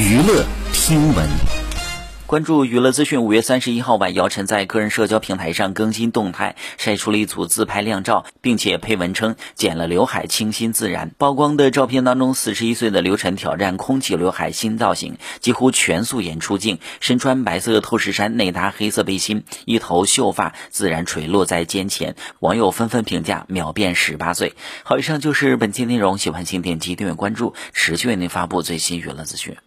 娱乐听闻，关注娱乐资讯。五月三十一号晚，姚晨在个人社交平台上更新动态，晒出了一组自拍靓照，并且配文称：剪了刘海清新自然。曝光的照片当中，四十一岁的刘晨挑战空气刘海新造型，几乎全素颜出镜，身穿白色透视衫，内搭黑色背心，一头秀发自然垂落在肩前。网友纷纷评价：秒变十八岁。好，以上就是本期内容，喜欢请点击订阅、关注，持续为您发布最新娱乐资讯。